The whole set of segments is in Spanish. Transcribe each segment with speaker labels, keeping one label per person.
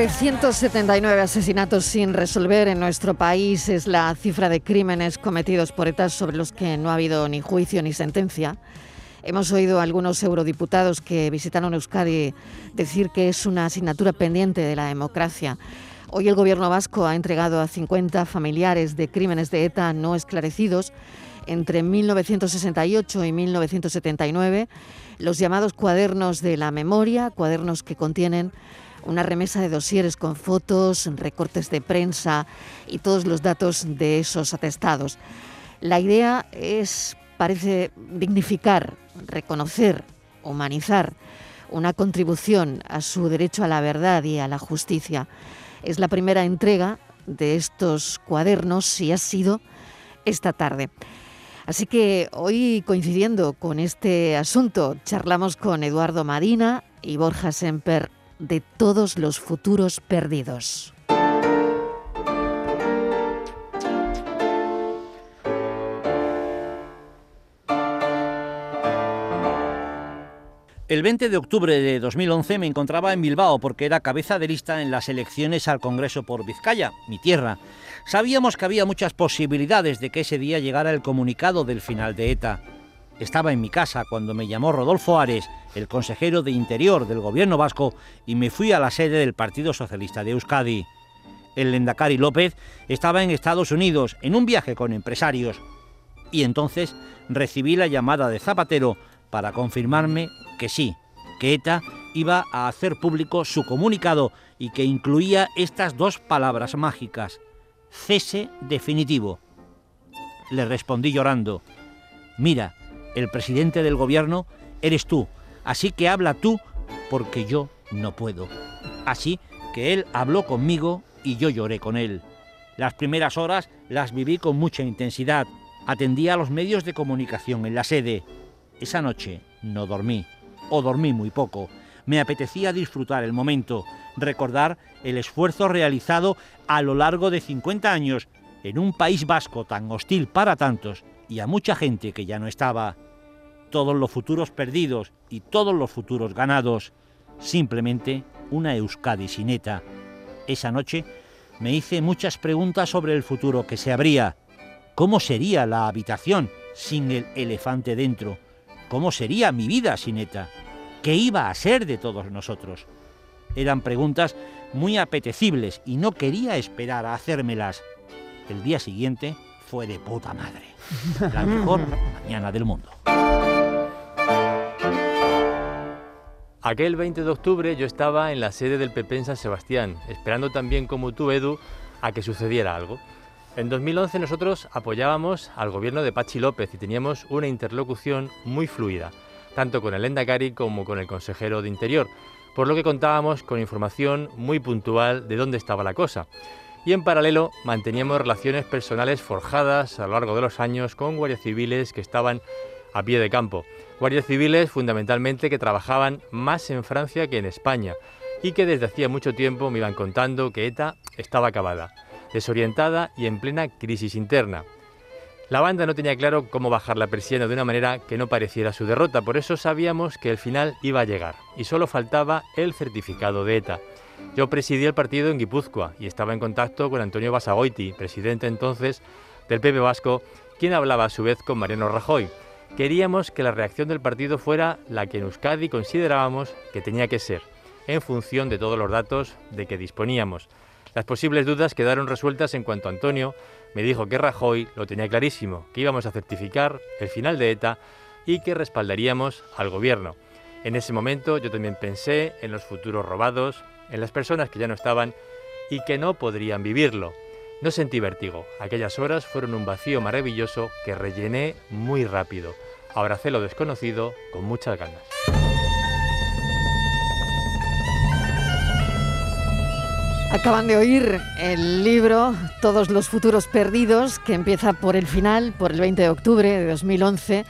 Speaker 1: 379 asesinatos sin resolver en nuestro país es la cifra de crímenes cometidos por ETA sobre los que no ha habido ni juicio ni sentencia. Hemos oído a algunos eurodiputados que visitaron Euskadi decir que es una asignatura pendiente de la democracia. Hoy el gobierno vasco ha entregado a 50 familiares de crímenes de ETA no esclarecidos entre 1968 y 1979 los llamados cuadernos de la memoria, cuadernos que contienen una remesa de dosieres con fotos, recortes de prensa y todos los datos de esos atestados. La idea es, parece, dignificar, reconocer, humanizar una contribución a su derecho a la verdad y a la justicia. Es la primera entrega de estos cuadernos y ha sido esta tarde. Así que hoy, coincidiendo con este asunto, charlamos con Eduardo Madina y Borja Semper de todos los futuros perdidos.
Speaker 2: El 20 de octubre de 2011 me encontraba en Bilbao porque era cabeza de lista en las elecciones al Congreso por Vizcaya, mi tierra. Sabíamos que había muchas posibilidades de que ese día llegara el comunicado del final de ETA. Estaba en mi casa cuando me llamó Rodolfo Ares, el consejero de Interior del gobierno vasco, y me fui a la sede del Partido Socialista de Euskadi. El Lendakari López estaba en Estados Unidos en un viaje con empresarios. Y entonces recibí la llamada de Zapatero para confirmarme que sí, que ETA iba a hacer público su comunicado y que incluía estas dos palabras mágicas, cese definitivo. Le respondí llorando, mira, el presidente del gobierno eres tú, así que habla tú porque yo no puedo. Así que él habló conmigo y yo lloré con él. Las primeras horas las viví con mucha intensidad. Atendía a los medios de comunicación en la sede. Esa noche no dormí, o dormí muy poco. Me apetecía disfrutar el momento, recordar el esfuerzo realizado a lo largo de 50 años en un país vasco tan hostil para tantos y a mucha gente que ya no estaba. Todos los futuros perdidos y todos los futuros ganados. Simplemente una Euskadi sin ETA. Esa noche me hice muchas preguntas sobre el futuro que se abría. ¿Cómo sería la habitación sin el elefante dentro? ¿Cómo sería mi vida sin ETA? ¿Qué iba a ser de todos nosotros? Eran preguntas muy apetecibles y no quería esperar a hacérmelas. El día siguiente fue de puta madre. La mejor mañana del mundo.
Speaker 3: Aquel 20 de octubre yo estaba en la sede del PP en San Sebastián, esperando también como tú, Edu, a que sucediera algo. En 2011 nosotros apoyábamos al gobierno de Pachi López y teníamos una interlocución muy fluida, tanto con el Endacari como con el consejero de Interior, por lo que contábamos con información muy puntual de dónde estaba la cosa. Y en paralelo manteníamos relaciones personales forjadas a lo largo de los años con guardias civiles que estaban a pie de campo. Guardias civiles fundamentalmente que trabajaban más en Francia que en España y que desde hacía mucho tiempo me iban contando que ETA estaba acabada, desorientada y en plena crisis interna. La banda no tenía claro cómo bajar la persiana de una manera que no pareciera su derrota, por eso sabíamos que el final iba a llegar y solo faltaba el certificado de ETA. Yo presidí el partido en Guipúzcoa y estaba en contacto con Antonio Basagoiti, presidente entonces del PP Vasco quien hablaba a su vez con Mariano Rajoy. Queríamos que la reacción del partido fuera la que en Euskadi considerábamos que tenía que ser, en función de todos los datos de que disponíamos. Las posibles dudas quedaron resueltas en cuanto Antonio me dijo que Rajoy lo tenía clarísimo, que íbamos a certificar el final de ETA y que respaldaríamos al gobierno. En ese momento yo también pensé en los futuros robados, en las personas que ya no estaban y que no podrían vivirlo. No sentí vértigo. Aquellas horas fueron un vacío maravilloso que rellené muy rápido. Abracé lo desconocido con muchas ganas.
Speaker 1: Acaban de oír el libro Todos los futuros perdidos, que empieza por el final, por el 20 de octubre de 2011.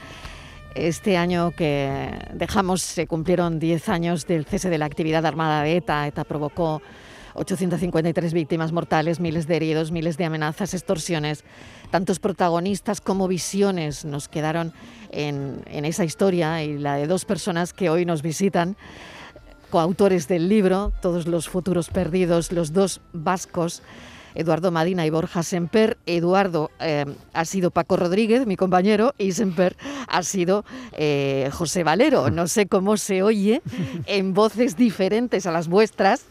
Speaker 1: Este año que dejamos se cumplieron 10 años del cese de la actividad armada de ETA. ETA provocó 853 víctimas mortales, miles de heridos, miles de amenazas, extorsiones. Tantos protagonistas como visiones nos quedaron en, en esa historia y la de dos personas que hoy nos visitan coautores del libro, Todos los futuros perdidos, los dos vascos, Eduardo Madina y Borja Semper. Eduardo eh, ha sido Paco Rodríguez, mi compañero, y Semper ha sido eh, José Valero. No sé cómo se oye en voces diferentes a las vuestras.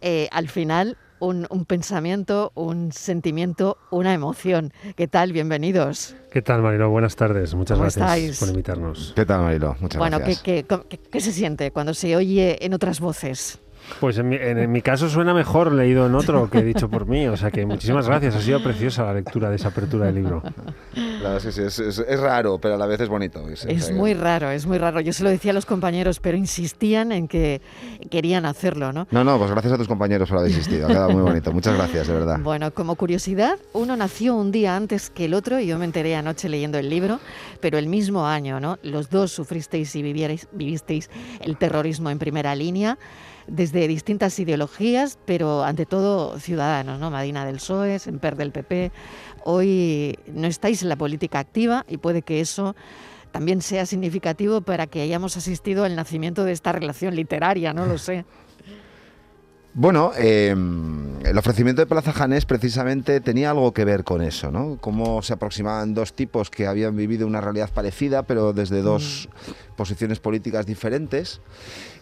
Speaker 1: Eh, al final, un, un pensamiento, un sentimiento, una emoción. ¿Qué tal? Bienvenidos.
Speaker 4: ¿Qué tal, Marilo? Buenas tardes. Muchas
Speaker 1: ¿Cómo
Speaker 4: gracias
Speaker 1: estáis?
Speaker 4: por invitarnos.
Speaker 5: ¿Qué tal, Marilo? Muchas
Speaker 1: bueno, ¿qué,
Speaker 5: gracias.
Speaker 1: qué, cómo- qué- qué se siente cuando se oye en otras voces?
Speaker 4: Pues en mi, en- en mi caso suena mejor leído en otro que dicho por mí, o sea que muchísimas gracias. Ha sido preciosa la lectura de esa apertura del libro.
Speaker 5: La verdad es que sí, es, es- es raro, pero a la vez es bonito. Es,
Speaker 1: Es muy raro, es muy raro. Yo se lo decía a los compañeros, pero insistían en que querían hacerlo, ¿no?
Speaker 5: No, no, pues gracias a tus compañeros por haber insistido. Ha quedado muy bonito. Muchas gracias, de verdad.
Speaker 1: Bueno, como curiosidad, uno nació un día antes que el otro, y yo me enteré anoche leyendo el libro, pero el mismo año, ¿no? Los dos sufristeis y vivierais- vivisteis el terrorismo en primera línea, desde distintas ideologías, pero ante todo ciudadanos, ¿no? Madina del PSOE, Semper del PP. Hoy no estáis en la política activa y puede que eso también sea significativo para que hayamos asistido al nacimiento de esta relación literaria, no lo sé.
Speaker 5: Bueno, eh, el ofrecimiento de Plaza Janés precisamente tenía algo que ver con eso, ¿no? Cómo se aproximaban dos tipos que habían vivido una realidad parecida, pero desde dos posiciones políticas diferentes,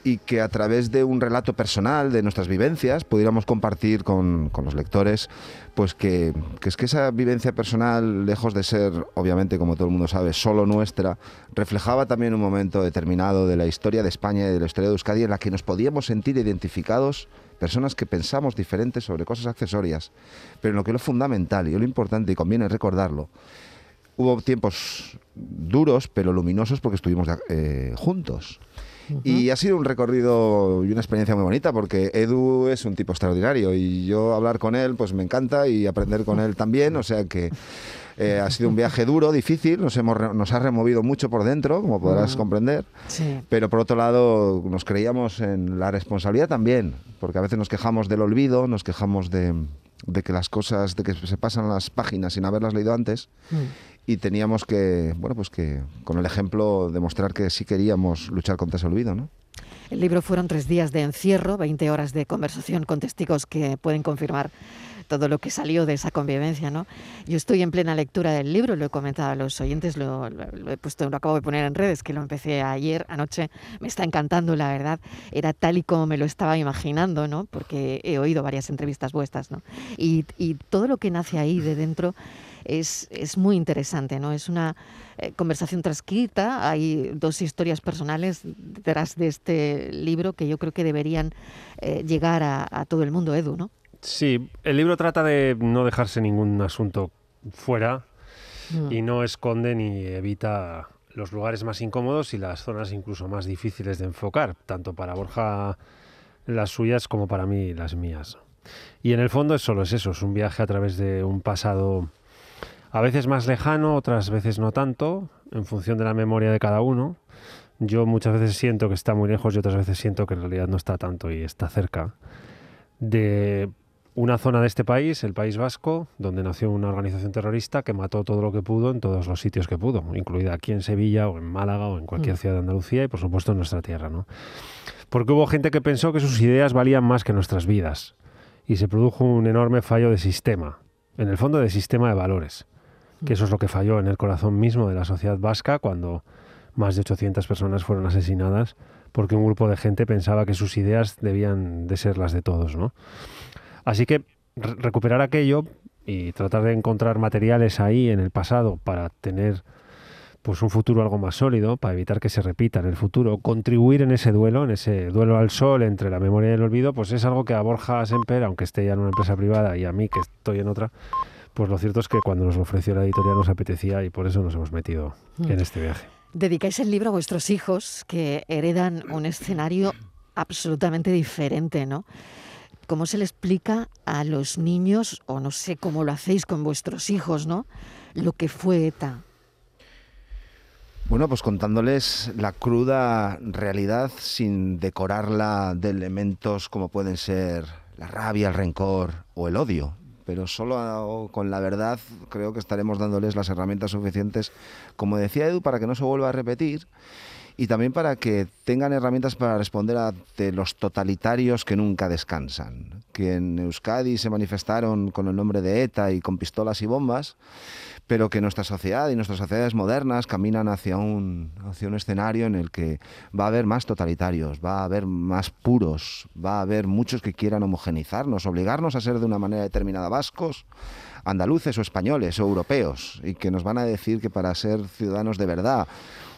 Speaker 5: y que a través de un relato personal de nuestras vivencias pudiéramos compartir con, con los lectores, pues que, que es que esa vivencia personal, lejos de ser, obviamente, como todo el mundo sabe, solo nuestra, reflejaba también un momento determinado de la historia de España y de la historia de Euskadi en la que nos podíamos sentir identificados personas que pensamos diferentes sobre cosas accesorias, pero en lo que es lo fundamental y lo importante, y conviene recordarlo, hubo tiempos duros pero luminosos porque estuvimos eh, juntos. Y ha sido un recorrido y una experiencia muy bonita porque Edu es un tipo extraordinario y yo hablar con él pues me encanta y aprender con él también, o sea que eh, ha sido un viaje duro, difícil, nos, hemos, nos ha removido mucho por dentro, como podrás
Speaker 1: Mm.
Speaker 5: comprender,
Speaker 1: Sí.
Speaker 5: pero por otro lado nos creíamos en la responsabilidad también, porque a veces nos quejamos del olvido, nos quejamos de, de que las cosas, de que se pasan las páginas sin haberlas leído antes y teníamos que, bueno, pues que con el ejemplo demostrar que sí queríamos luchar contra ese olvido, ¿no?
Speaker 1: El libro fueron tres días de encierro, 20 horas de conversación con testigos que pueden confirmar todo lo que salió de esa convivencia, ¿no? Yo estoy en plena lectura del libro, lo he comentado a los oyentes, lo, he puesto, lo acabo de poner en redes, que lo empecé ayer, anoche, me está encantando, la verdad, era tal y como me lo estaba imaginando, ¿no? Porque he oído varias entrevistas vuestras, ¿no? Y, todo lo que nace ahí de dentro es, es muy interesante, ¿no? Es una eh, conversación transcrita, hay dos historias personales detrás de este libro que yo creo que deberían eh, llegar a, a todo el mundo, Edu, ¿no?
Speaker 4: Sí, el libro trata de no dejarse ningún asunto fuera
Speaker 1: Mm.
Speaker 4: y no esconde ni evita los lugares más incómodos y las zonas incluso más difíciles de enfocar, tanto para Borja las suyas como para mí las mías. Y en el fondo es solo es eso, es un viaje a través de un pasado a veces más lejano, otras veces no tanto, en función de la memoria de cada uno. Yo muchas veces siento que está muy lejos y otras veces siento que en realidad no está tanto y está cerca de una zona de este país, el País Vasco, donde nació una organización terrorista que mató todo lo que pudo en todos los sitios que pudo, incluida aquí en Sevilla o en Málaga o en cualquier
Speaker 1: Mm.
Speaker 4: ciudad de Andalucía y por supuesto en nuestra tierra, ¿no? Porque hubo gente que pensó que sus ideas valían más que nuestras vidas y se produjo un enorme fallo de sistema, en el fondo de sistema de valores. que eso es lo que falló en el corazón mismo de la sociedad vasca cuando más de 800 personas fueron asesinadas porque un grupo de gente pensaba que sus ideas debían de ser las de todos, ¿no? Así que re- recuperar aquello y tratar de encontrar materiales ahí en el pasado para tener pues un futuro algo más sólido, para evitar que se repita en el futuro, contribuir en ese duelo, en ese duelo al sol entre la memoria y el olvido, pues es algo que a Borja Semper, aunque esté ya en una empresa privada y a mí que estoy en otra, pues lo cierto es que cuando nos lo ofreció la editorial nos apetecía y por eso nos hemos metido en este viaje.
Speaker 1: Dedicáis el libro a vuestros hijos que heredan un escenario absolutamente diferente, ¿no? ¿Cómo se le explica a los niños, o no sé cómo lo hacéis con vuestros hijos, ¿no? Lo que fue ETA.
Speaker 5: Bueno, pues contándoles la cruda realidad sin decorarla de elementos como pueden ser la rabia, el rencor o el odio. Pero solo con la verdad creo que estaremos dándoles las herramientas suficientes, como decía Edu, para que no se vuelva a repetir y también para que tengan herramientas para responder a los totalitarios que nunca descansan, que en Euskadi se manifestaron con el nombre de ETA y con pistolas y bombas, pero que nuestra sociedad y nuestras sociedades modernas caminan hacia un, hacia un escenario en el que va a haber más totalitarios, va a haber más puros, va a haber muchos que quieran homogenizarnos, obligarnos a ser de una manera determinada vascos, andaluces o españoles o europeos, y que nos van a decir que para ser ciudadanos de verdad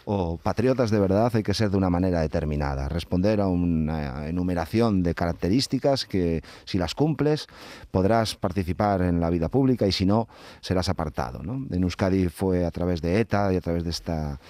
Speaker 5: o patriotas de verdad hay que ser de una manera determinada, responder a una enumeración de características que si las cumples podrás participar en la vida pública y si no serás apartado. ¿no? En Euskadi fue a través de ETA y a través de esta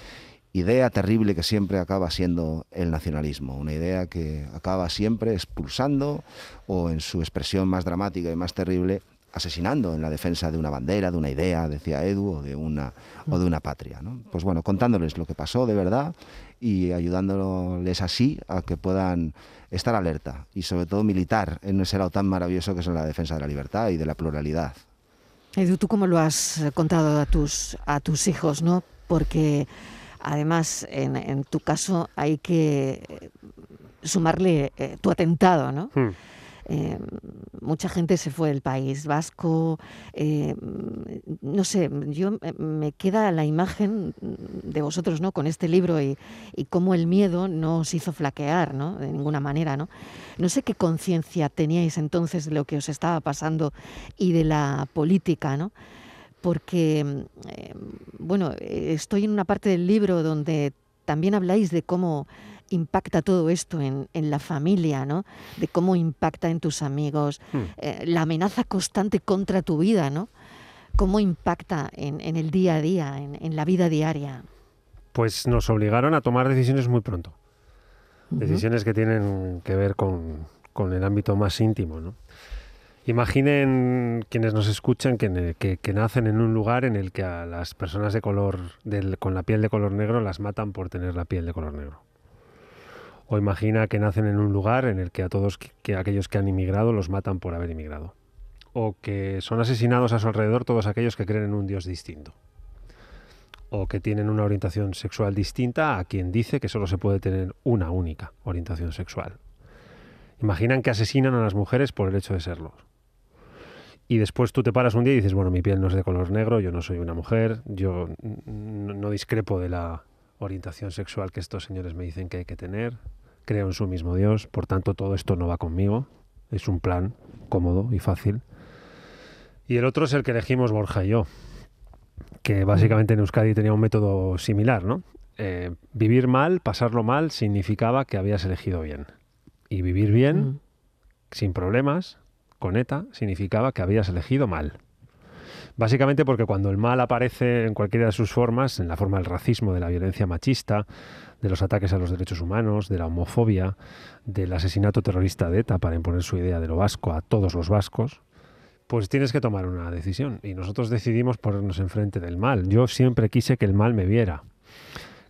Speaker 5: idea terrible que siempre acaba siendo el nacionalismo, una idea que acaba siempre expulsando o en su expresión más dramática y más terrible asesinando en la defensa de una bandera, de una idea, decía Edu, o de una, o de una patria. ¿no? Pues bueno, contándoles lo que pasó de verdad y ayudándoles así a que puedan estar alerta y sobre todo militar en ese lado tan maravilloso que es la defensa de la libertad y de la pluralidad.
Speaker 1: Edu, ¿tú cómo lo has contado a tus, a tus hijos, no? Porque además, en, en tu caso, hay que sumarle eh, tu atentado, ¿no?
Speaker 4: Hmm.
Speaker 1: Eh, mucha gente se fue del país vasco. eh, no sé, yo me queda la imagen de vosotros, ¿no? Con este libro y, cómo el miedo no os hizo flaquear, ¿no? De ninguna manera, ¿no? No sé qué conciencia teníais entonces de lo que os estaba pasando y de la política, ¿no? Porque, eh, bueno, estoy en una parte del libro donde también habláis de cómo impacta todo esto en, en la familia, ¿no? De cómo impacta en tus amigos,
Speaker 4: Hmm.
Speaker 1: eh, la amenaza constante contra tu vida, ¿no? Cómo impacta en, en el día a día, en, en la vida diaria.
Speaker 4: Pues nos obligaron a tomar decisiones muy pronto. Decisiones que tienen que ver con, con el ámbito más íntimo, ¿no? Imaginen quienes nos escuchan que, ne- que- que nacen en un lugar en el que a las personas de color del- con la piel de color negro las matan por tener la piel de color negro. O imagina que nacen en un lugar en el que a todos que, que aquellos que han inmigrado los matan por haber inmigrado. O que son asesinados a su alrededor todos aquellos que creen en un Dios distinto. O que tienen una orientación sexual distinta a quien dice que solo se puede tener una única orientación sexual. Imaginan que asesinan a las mujeres por el hecho de serlo. Y después tú te paras un día y dices, bueno, mi piel no es de color negro, yo no soy una mujer, yo no discrepo de la orientación sexual que estos señores me dicen que hay que tener, creo en su mismo Dios, por tanto todo esto no va conmigo, es un plan cómodo y fácil. Y el otro es el que elegimos Borja y yo, que básicamente en Euskadi tenía un método similar, ¿no? Eh, vivir mal, pasarlo mal, significaba que habías elegido bien. Y vivir bien,
Speaker 1: Mm.
Speaker 4: sin problemas, con ETA, significaba que habías elegido mal. Básicamente porque cuando el mal aparece en cualquiera de sus formas, en la forma del racismo, de la violencia machista, de los ataques a los derechos humanos, de la homofobia, del asesinato terrorista de ETA para imponer su idea de lo vasco a todos los vascos, pues tienes que tomar una decisión. Y nosotros decidimos ponernos enfrente del mal. Yo siempre quise que el mal me viera,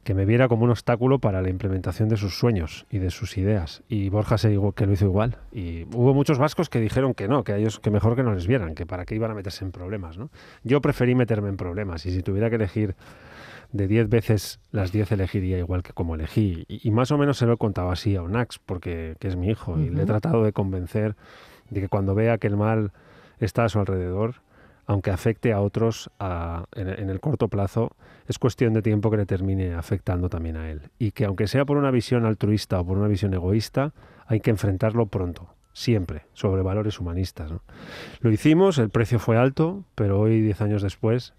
Speaker 4: que me viera como un obstáculo para la implementación de sus sueños y de sus ideas. Y Borja se dijo que lo hizo igual. Y hubo muchos vascos que dijeron que no, que a ellos que mejor que no les vieran, que para qué iban a meterse en problemas. ¿no? Yo preferí meterme en problemas y si tuviera que elegir de 10 veces, las 10 elegiría igual que como elegí. Y, y más o menos se lo he contado así a Onax, porque que es mi hijo, y le he tratado de convencer de que cuando vea que el mal está a su alrededor, aunque afecte a otros a- en, en el corto plazo, es cuestión de tiempo que le termine afectando también a él. Y que aunque sea por una visión altruista o por una visión egoísta, hay que enfrentarlo pronto, siempre, sobre valores humanistas. ¿no? Lo hicimos, el precio fue alto, pero hoy, diez años después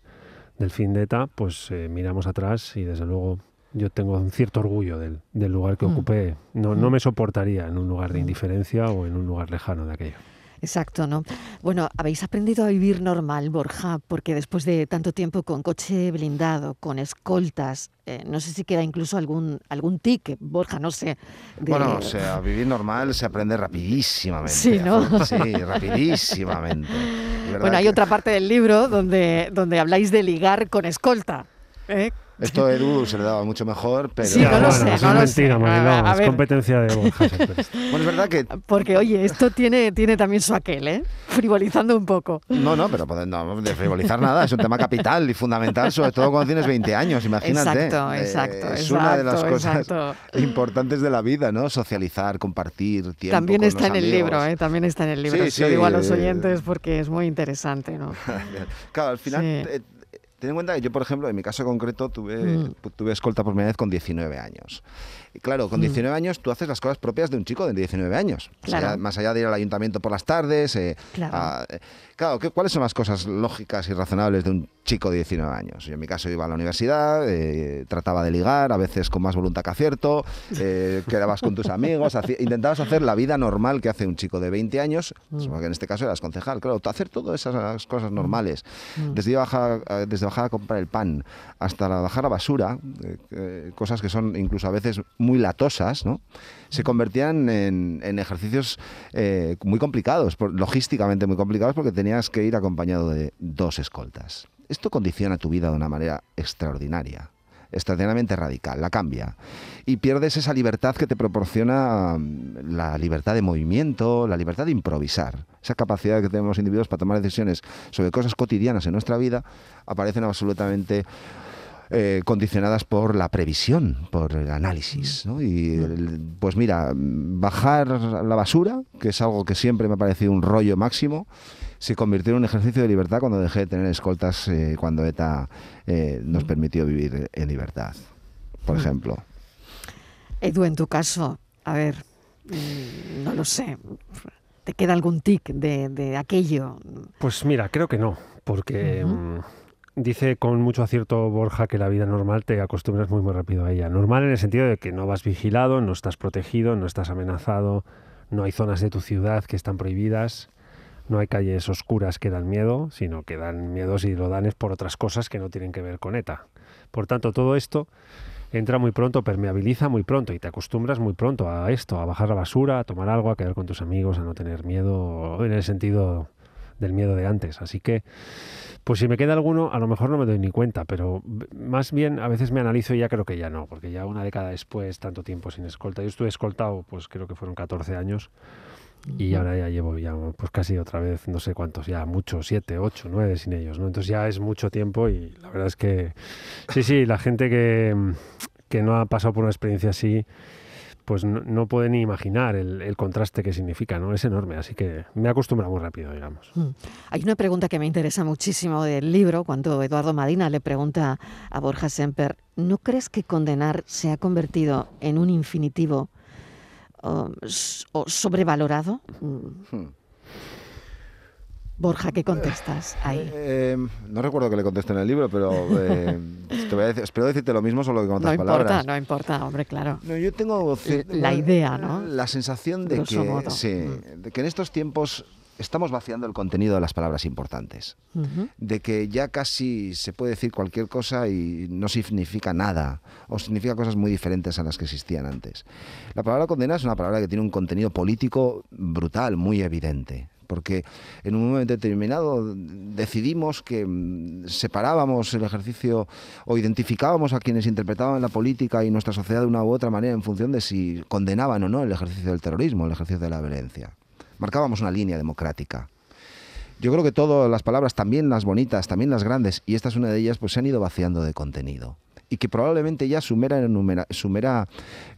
Speaker 4: del fin de ETA, pues eh, miramos atrás y desde luego yo tengo un cierto orgullo del, del lugar que
Speaker 1: Mm.
Speaker 4: ocupé. No, no me soportaría en un lugar de indiferencia o en un lugar lejano de aquello.
Speaker 1: Exacto, ¿no? Bueno, habéis aprendido a vivir normal, Borja, porque después de tanto tiempo con coche blindado, con escoltas, eh, no sé si queda incluso algún algún tic, Borja, no sé. de-
Speaker 5: Bueno, o sea, vivir normal se aprende rapidísimamente.
Speaker 1: Sí, ¿no?
Speaker 5: Sí, rapidísimamente.
Speaker 1: Bueno, hay
Speaker 5: que-
Speaker 1: otra parte del libro donde, donde habláis de ligar con escolta. ¿eh?
Speaker 5: Esto Edu se le daba mucho mejor, pero...
Speaker 1: Sí, no lo sé, no
Speaker 4: es
Speaker 1: lo
Speaker 4: mentira,
Speaker 1: sé.
Speaker 4: Mariló,
Speaker 1: A- a
Speaker 4: es
Speaker 1: ver.
Speaker 4: competencia de Borja.
Speaker 5: Bueno, es verdad que...
Speaker 1: Porque, oye, esto tiene, tiene también su aquel, ¿eh? Frivolizando un poco.
Speaker 5: No, no, pero no, de frivolizar nada, es un tema capital y fundamental, sobre todo cuando tienes 20 años, imagínate.
Speaker 1: Exacto,
Speaker 5: Eh,
Speaker 1: exacto,
Speaker 5: es una de las cosas
Speaker 1: exacto.
Speaker 5: importantes de la vida, ¿no? Socializar, compartir tiempo
Speaker 1: También
Speaker 5: con
Speaker 1: está
Speaker 5: los
Speaker 1: en el libro, ¿eh? También está en el libro.
Speaker 5: Sí,
Speaker 1: lo digo a los
Speaker 5: eh,
Speaker 1: oyentes porque es muy interesante, ¿no?
Speaker 5: Claro, al final,
Speaker 1: Sí.
Speaker 5: eh, ten en cuenta que yo, por ejemplo, en mi caso concreto, tuve,
Speaker 1: Mm.
Speaker 5: pu- tuve escolta por primera vez con 19 años. Y claro, con
Speaker 1: Mm.
Speaker 5: 19 años tú haces las cosas propias de un chico de 19 años. Más allá- más allá de ir al ayuntamiento por las tardes. eh,
Speaker 1: Claro.
Speaker 5: a- eh, claro, ¿qué- ¿cuáles son las cosas lógicas y razonables de un chico de 19 años? Yo en mi caso iba a la universidad, eh, trataba de ligar, a veces con más voluntad que acierto, quedabas con tus amigos, hacía- intentabas hacer la vida normal que hace un chico de 20 años,
Speaker 1: Mm.
Speaker 5: porque en este caso eras concejal, claro, hacer todas esas cosas normales.
Speaker 1: Mm.
Speaker 5: Desde, ir a bajar, desde bajar a comprar el pan hasta la bajar la basura, cosas que son incluso a veces muy latosas, ¿no? se convertían en, en ejercicios eh, muy complicados, por- logísticamente muy complicados, porque tenías que ir acompañado de dos escoltas. Esto condiciona tu vida de una manera extraordinaria extraordinariamente radical, la cambia. Y pierdes esa libertad que te proporciona mm, la libertad de movimiento, la libertad de improvisar. Esa capacidad que tenemos los individuos para tomar decisiones sobre cosas cotidianas en nuestra vida aparecen absolutamente eh, condicionadas por la previsión, por el análisis. ¿no? Y el- pues mira, mm, bajar la basura, que es algo que siempre me ha parecido un rollo máximo, se convirtió en un ejercicio de libertad cuando dejé de tener escoltas, eh, cuando ETA eh, nos permitió vivir en libertad, por ejemplo.
Speaker 1: Edu, en tu caso, a ver, mm, no lo sé. ¿Te queda algún tic de, de aquello?
Speaker 4: Pues mira, creo que no, porque mm, dice con mucho acierto Borja que la vida normal te acostumbras muy muy rápido a ella. Normal en el sentido de que no vas vigilado, no estás protegido, no estás amenazado, no hay zonas de tu ciudad que están prohibidas, no hay calles oscuras que dan miedo, sino que dan miedo si lo dan por otras cosas que no tienen que ver con ETA. Por tanto, todo esto entra muy pronto, permeabiliza muy pronto y te acostumbras muy pronto a esto, a bajar la basura, a tomar agua, a quedar con tus amigos, a no tener miedo en el sentido del miedo de antes. Así que, pues si me queda alguno, a lo mejor no me doy ni cuenta, pero más bien a veces me analizo y ya creo que ya no, porque ya una década después, tanto tiempo sin escolta, yo estuve escoltado, pues creo que fueron 14 años. Y ahora ya llevo ya pues casi otra vez, no sé cuántos, ya muchos, siete, ocho, nueve sin ellos, ¿no? Entonces ya es mucho tiempo y la verdad es que sí, sí, la gente que, que no ha pasado por una experiencia así, pues no, no puede ni imaginar el, el contraste que significa, ¿no? Es enorme, así que me acostumbra muy rápido, digamos.
Speaker 1: Mm. Hay una pregunta que me interesa muchísimo del libro, cuando Eduardo Madina le pregunta a Borja Semper, ¿no crees que condenar se ha convertido en un infinitivo o, s- o sobrevalorado? Mm.
Speaker 5: Hmm.
Speaker 1: Borja, ¿qué contestas ahí?
Speaker 5: Eh, no recuerdo que le conteste en el libro, pero eh, te voy a decir- espero decirte lo mismo, solo que con
Speaker 1: No
Speaker 5: otras
Speaker 1: importa,
Speaker 5: palabras.
Speaker 1: no importa, hombre, claro.
Speaker 5: No, yo tengo
Speaker 1: La idea, ¿no?
Speaker 5: La sensación de
Speaker 1: Grosso
Speaker 5: que,
Speaker 1: modo.
Speaker 5: sí,
Speaker 1: Mm.
Speaker 5: de que en estos tiempos estamos vaciando el contenido de las palabras importantes. De que ya casi se puede decir cualquier cosa y no significa nada, o significa cosas muy diferentes a las que existían antes. La palabra condena es una palabra que tiene un contenido político brutal, muy evidente. Porque en un momento determinado decidimos que mm, separábamos el ejercicio o identificábamos a quienes interpretaban la política y nuestra sociedad de una u otra manera en función de si condenaban o no el ejercicio del terrorismo, el ejercicio de la violencia. Marcábamos una línea democrática. Yo creo que todas las palabras, también las bonitas, también las grandes, y esta es una de ellas, pues se han ido vaciando de contenido. Y que probablemente ya su mera, enumera- su mera,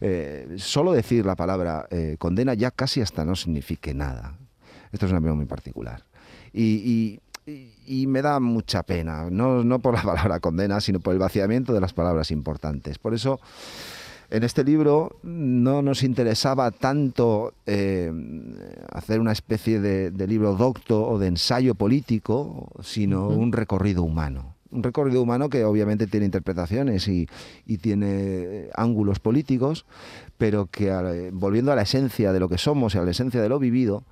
Speaker 5: eh, solo decir la palabra eh, condena ya casi hasta no signifique nada. Esto es una opinión muy particular. Y, y y, y me da mucha pena, no, no por la palabra condena, sino por el vaciamiento de las palabras importantes. Por eso, en este libro no nos interesaba tanto eh, hacer una especie de, de libro docto o de ensayo político, sino un recorrido humano. Un recorrido humano que obviamente tiene interpretaciones y, y tiene ángulos políticos, pero que eh, volviendo a la esencia de lo que somos y a la esencia de lo vivido,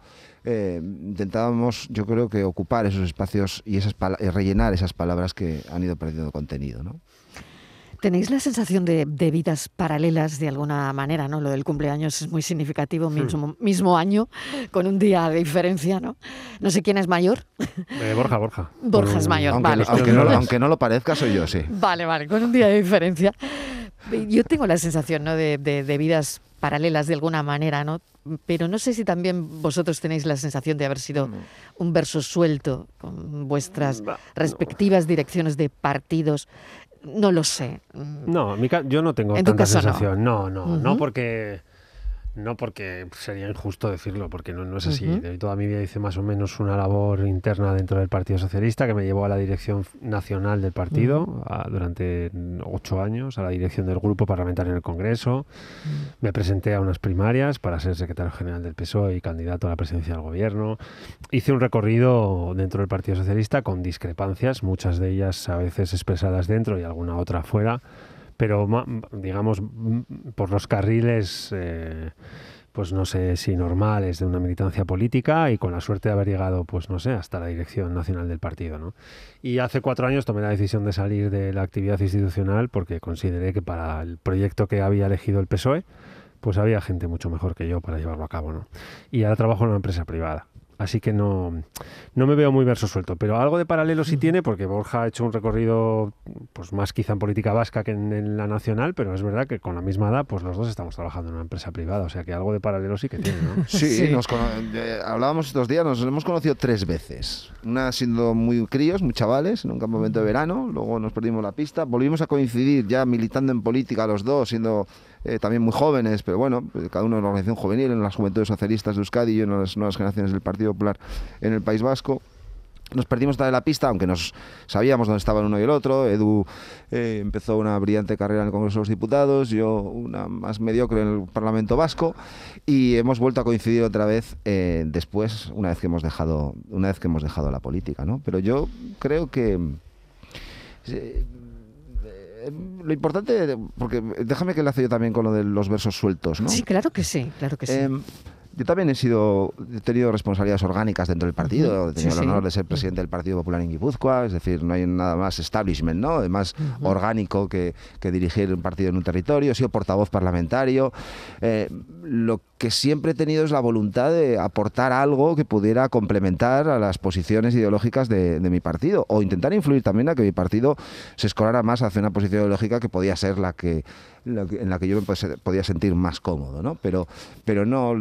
Speaker 5: eh, intentábamos, yo creo que ocupar esos espacios y esas y rellenar esas palabras que han ido perdiendo contenido. ¿no?
Speaker 1: ¿Tenéis la sensación de, de vidas paralelas de alguna manera? ¿no? Lo del cumpleaños es muy significativo, mismo, mismo año, con un día de diferencia, ¿no? No sé quién es mayor.
Speaker 4: Eh, Borja, Borja.
Speaker 1: Borja es mayor,
Speaker 5: Aunque,
Speaker 1: vale.
Speaker 5: aunque, no, aunque no lo parezca, soy yo, sí.
Speaker 1: Vale, vale, con un día de diferencia. Yo tengo la sensación ¿no? de, de- de vidas paralelas de alguna manera, ¿no? Pero no sé si también vosotros tenéis la sensación de haber sido un verso suelto con vuestras
Speaker 4: Va,
Speaker 1: respectivas direcciones de partidos. No lo sé.
Speaker 4: No, mi yo no tengo tanta
Speaker 1: no.
Speaker 4: sensación. No, no, no, porque no porque sería injusto decirlo, porque no, no es así.
Speaker 1: Ujú.
Speaker 4: De Toda mi vida hice más o menos una labor interna dentro del Partido Socialista que me llevó a la dirección nacional del partido a- durante ocho años, a la dirección del grupo parlamentario en el Congreso. Me presenté a unas primarias para ser secretario general del PSOE y candidato a la presidencia del gobierno. Hice un recorrido dentro del Partido Socialista con discrepancias, muchas de ellas a veces expresadas dentro y alguna otra fuera, pero digamos por los carriles, eh, pues no sé si normales de una militancia política y con la suerte de haber llegado, pues no sé, hasta la dirección nacional del partido. ¿no? Y hace cuatro años tomé la decisión de salir de la actividad institucional porque consideré que para el proyecto que había elegido el PSOE, pues había gente mucho mejor que yo para llevarlo a cabo. ¿no? Y ahora trabajo en una empresa privada. Así que no, no me veo muy verso suelto, pero algo de paralelo sí tiene porque Borja ha hecho un recorrido pues más quizá en política vasca que en, en la nacional, pero es verdad que con la misma edad pues los dos estamos trabajando en una empresa privada, o sea que algo de paralelo sí que tiene, ¿no?
Speaker 5: Sí,
Speaker 1: Sí.
Speaker 5: Nos eh, hablábamos estos días, nos hemos conocido tres veces. Una siendo muy críos, muy chavales, en un campamento de verano, luego nos perdimos la pista, volvimos a coincidir ya militando en política los dos, siendo eh, también muy jóvenes, pero bueno, eh, cada uno en la organización juvenil, en las juventudes socialistas de Euskadi y en las nuevas generaciones del Partido Popular en el País Vasco. Nos perdimos de la pista, aunque nos sabíamos dónde estaban uno y el otro. Edu eh, empezó una brillante carrera en el Congreso de los Diputados, yo una más mediocre en el Parlamento Vasco, y hemos vuelto a coincidir otra vez eh, después, una vez que hemos dejado, una vez que hemos dejado la política, ¿no? Pero yo creo que lo importante, porque déjame que le hace yo también con lo de los versos sueltos, ¿no?
Speaker 1: Sí, claro que sí, claro que sí.
Speaker 5: Em, yo también he sido he tenido responsabilidades orgánicas dentro del partido. He tenido
Speaker 1: sí,
Speaker 5: el
Speaker 1: sí.
Speaker 5: honor de ser presidente del Partido Popular en Guipúzcoa. Es decir, no hay nada más establishment, ¿no? Más orgánico que, que dirigir un partido en un territorio. He sido portavoz parlamentario. Eh, lo que siempre he tenido es la voluntad de aportar algo que pudiera complementar a las posiciones ideológicas de, de mi partido. O intentar influir también a que mi partido se escorara más hacia una posición ideológica que podía ser la que- en la que yo me podía sentir más cómodo, ¿no? Pero, pero no,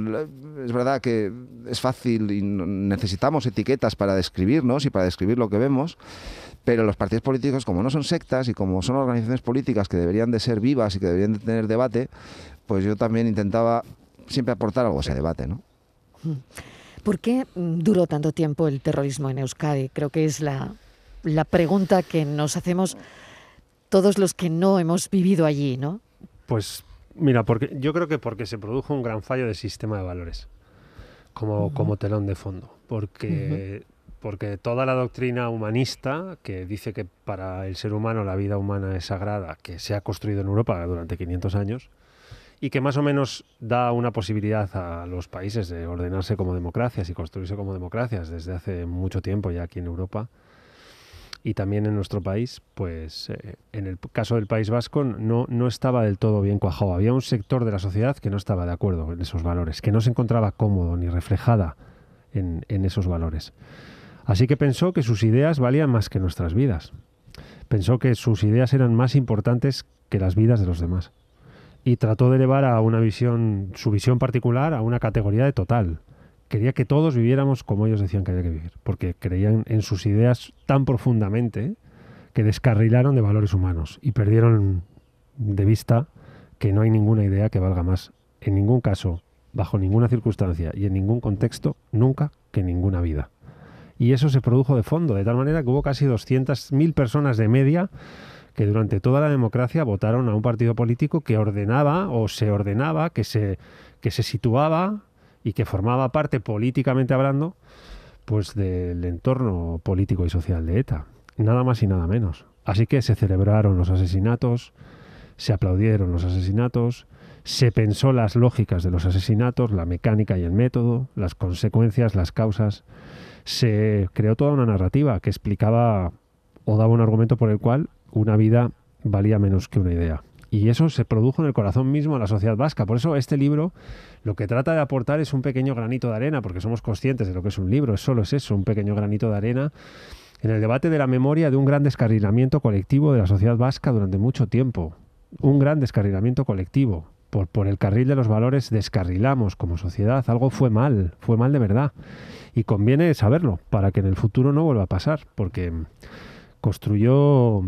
Speaker 5: es verdad que es fácil y necesitamos etiquetas para describirnos y para describir lo que vemos, pero los partidos políticos, como no son sectas y como son organizaciones políticas que deberían de ser vivas y que deberían de tener debate, pues yo también intentaba siempre aportar algo a ese debate, ¿no?
Speaker 1: ¿Por qué mm, duró tanto tiempo el terrorismo en Euskadi? Creo que es la pregunta que nos hacemos todos los que no hemos vivido allí, ¿no?
Speaker 4: Pues mira, porque yo creo que porque se produjo un gran fallo del sistema de valores como, como telón de fondo. Porque, porque toda la doctrina humanista que dice que para el ser humano la vida humana es sagrada, que se ha construido en Europa durante 500 años, y que más o menos da una posibilidad a los países de ordenarse como democracias y construirse como democracias desde hace mucho tiempo ya aquí en Europa y también en nuestro país, pues eh, en el caso del País Vasco no, no estaba del todo bien cuajado. Había un sector de la sociedad que no estaba de acuerdo en esos valores, que no se encontraba cómodo ni reflejada en, en esos valores. Así que pensó que sus ideas valían más que nuestras vidas. Pensó que sus ideas eran más importantes que las vidas de los demás. Y trató de elevar a una visión, su visión particular a una categoría de total. Quería que todos viviéramos como ellos decían que había que vivir, porque creían en sus ideas tan profundamente que descarrilaron de valores humanos y perdieron de vista que no hay ninguna idea que valga más, en ningún caso, bajo ninguna circunstancia y en ningún contexto, nunca que ninguna vida. Y eso se produjo de fondo, de tal manera que hubo casi 200.000 personas de media que durante toda la democracia votaron a un partido político que ordenaba o se ordenaba, que se, que se situaba y que formaba parte políticamente hablando pues del entorno político y social de ETA. Nada más y nada menos. Así que se celebraron los asesinatos, se aplaudieron los asesinatos, se pensó las lógicas de los asesinatos, la mecánica y el método, las consecuencias, las causas. Se creó toda una narrativa que explicaba o daba un argumento por el cual una vida valía menos que una idea. Y eso se produjo en el corazón mismo de la sociedad vasca. Por eso este libro lo que trata de aportar es un pequeño granito de arena, porque somos conscientes de lo que es un libro, solo es eso, un pequeño granito de arena en el debate de la memoria de un gran descarrilamiento colectivo de la sociedad vasca durante mucho tiempo. Un gran descarrilamiento colectivo. Por, por el carril de los valores descarrilamos como sociedad. Algo fue mal, fue mal de verdad. Y conviene saberlo para que en el futuro no vuelva a pasar, porque construyó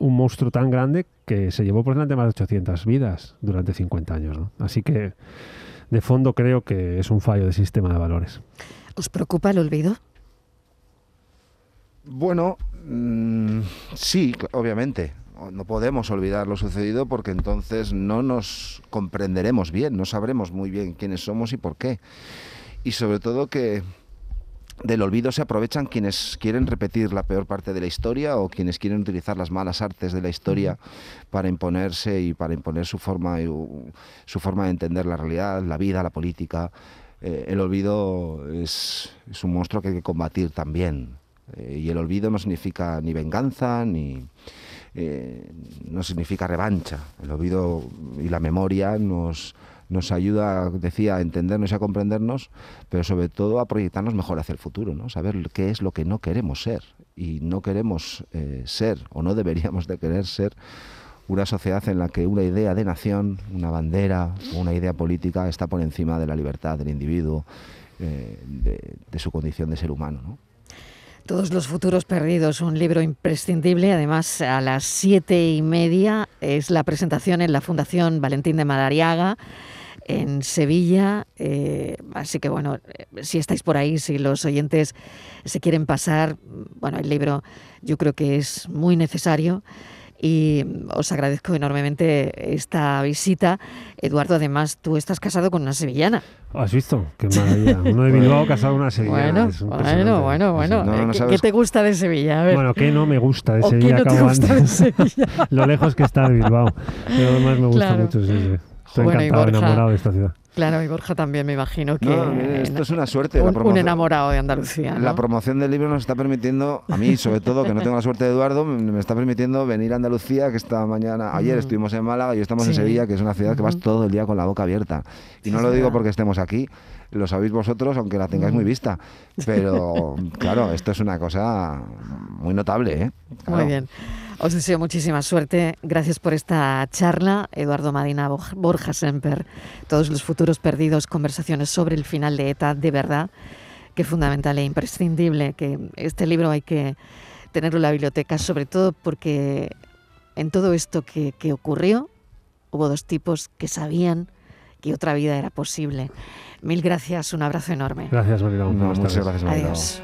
Speaker 4: un monstruo tan grande que se llevó por delante más de 800 vidas durante 50 años. ¿no? Así que, de fondo, creo que es un fallo del sistema de valores.
Speaker 1: ¿Os preocupa el olvido?
Speaker 5: Bueno, mm, sí, obviamente. No podemos olvidar lo sucedido porque entonces no nos comprenderemos bien, no sabremos muy bien quiénes somos y por qué. Y sobre todo que del olvido se aprovechan quienes quieren repetir la peor parte de la historia o quienes quieren utilizar las malas artes de la historia para imponerse y para imponer su forma, y, u- su forma de entender la realidad, la vida, la política. Eh, el olvido es, es un monstruo que hay que combatir también. Eh, y el olvido no significa ni venganza ni eh, no significa revancha. El olvido y la memoria nos, nos ayuda, decía, a entendernos y a comprendernos, pero sobre todo a proyectarnos mejor hacia el futuro, ¿no? Saber qué es lo que no queremos ser. Y no queremos eh, ser, o no deberíamos de querer ser, una sociedad en la que una idea de nación, una bandera, una idea política está por encima de la libertad del individuo, eh, de, su condición de ser humano, ¿no?
Speaker 1: Todos los futuros perdidos, un libro imprescindible. Además, a las siete y media es la presentación en la Fundación Valentín de Madariaga en Sevilla. Eh, así que bueno, eh, si estáis por ahí, si los oyentes se quieren pasar, bueno, el libro yo creo que es muy necesario. Y os agradezco enormemente esta visita. Eduardo, además, tú estás casado con una sevillana.
Speaker 4: ¿Has visto? Qué maravilla. Uno de Bilbao casado con una sevillana.
Speaker 1: Bueno, bueno, bueno, bueno.
Speaker 5: no, no
Speaker 1: ¿qué- ¿Qué, te gusta de Sevilla? A ver.
Speaker 4: Bueno, ¿qué no me gusta de
Speaker 1: ¿O qué
Speaker 4: Sevilla?
Speaker 1: no te gusta de. Sevilla?
Speaker 4: Lo lejos que está de Bilbao. Pero además me gusta
Speaker 1: Claro.
Speaker 4: mucho, sí, sí. Estoy
Speaker 1: Bueno, y
Speaker 4: encantado,
Speaker 1: Borja.
Speaker 4: enamorado de esta ciudad.
Speaker 1: Claro, y Borja también me imagino que
Speaker 5: No, mire, esto es una suerte.
Speaker 1: un, un enamorado de Andalucía. ¿no?
Speaker 5: La promoción del libro nos está permitiendo, a mí sobre todo, que no tengo la suerte de Eduardo, me está permitiendo venir a Andalucía, que esta mañana, ayer
Speaker 1: Ujú.
Speaker 5: estuvimos en Málaga y hoy estamos en
Speaker 1: Sí.
Speaker 5: Sevilla, que es una ciudad que vas todo el día con la boca abierta. Y no lo digo porque estemos aquí, lo sabéis vosotros, aunque la tengáis muy vista. Pero claro, esto es una cosa muy notable, ¿eh? Claro.
Speaker 1: Muy bien. Os deseo muchísima suerte. Gracias por esta charla. Eduardo Madina, Borja Semper, todos los futuros perdidos, conversaciones sobre el final de ETA, de verdad, que fundamental e imprescindible, que este libro hay que tenerlo en la biblioteca, sobre todo porque en todo esto que, que ocurrió, hubo dos tipos que sabían que otra vida era posible. Mil gracias, un abrazo enorme.
Speaker 4: Gracias, Marilón.
Speaker 5: No, muchas gracias, Mariló.
Speaker 1: Adiós.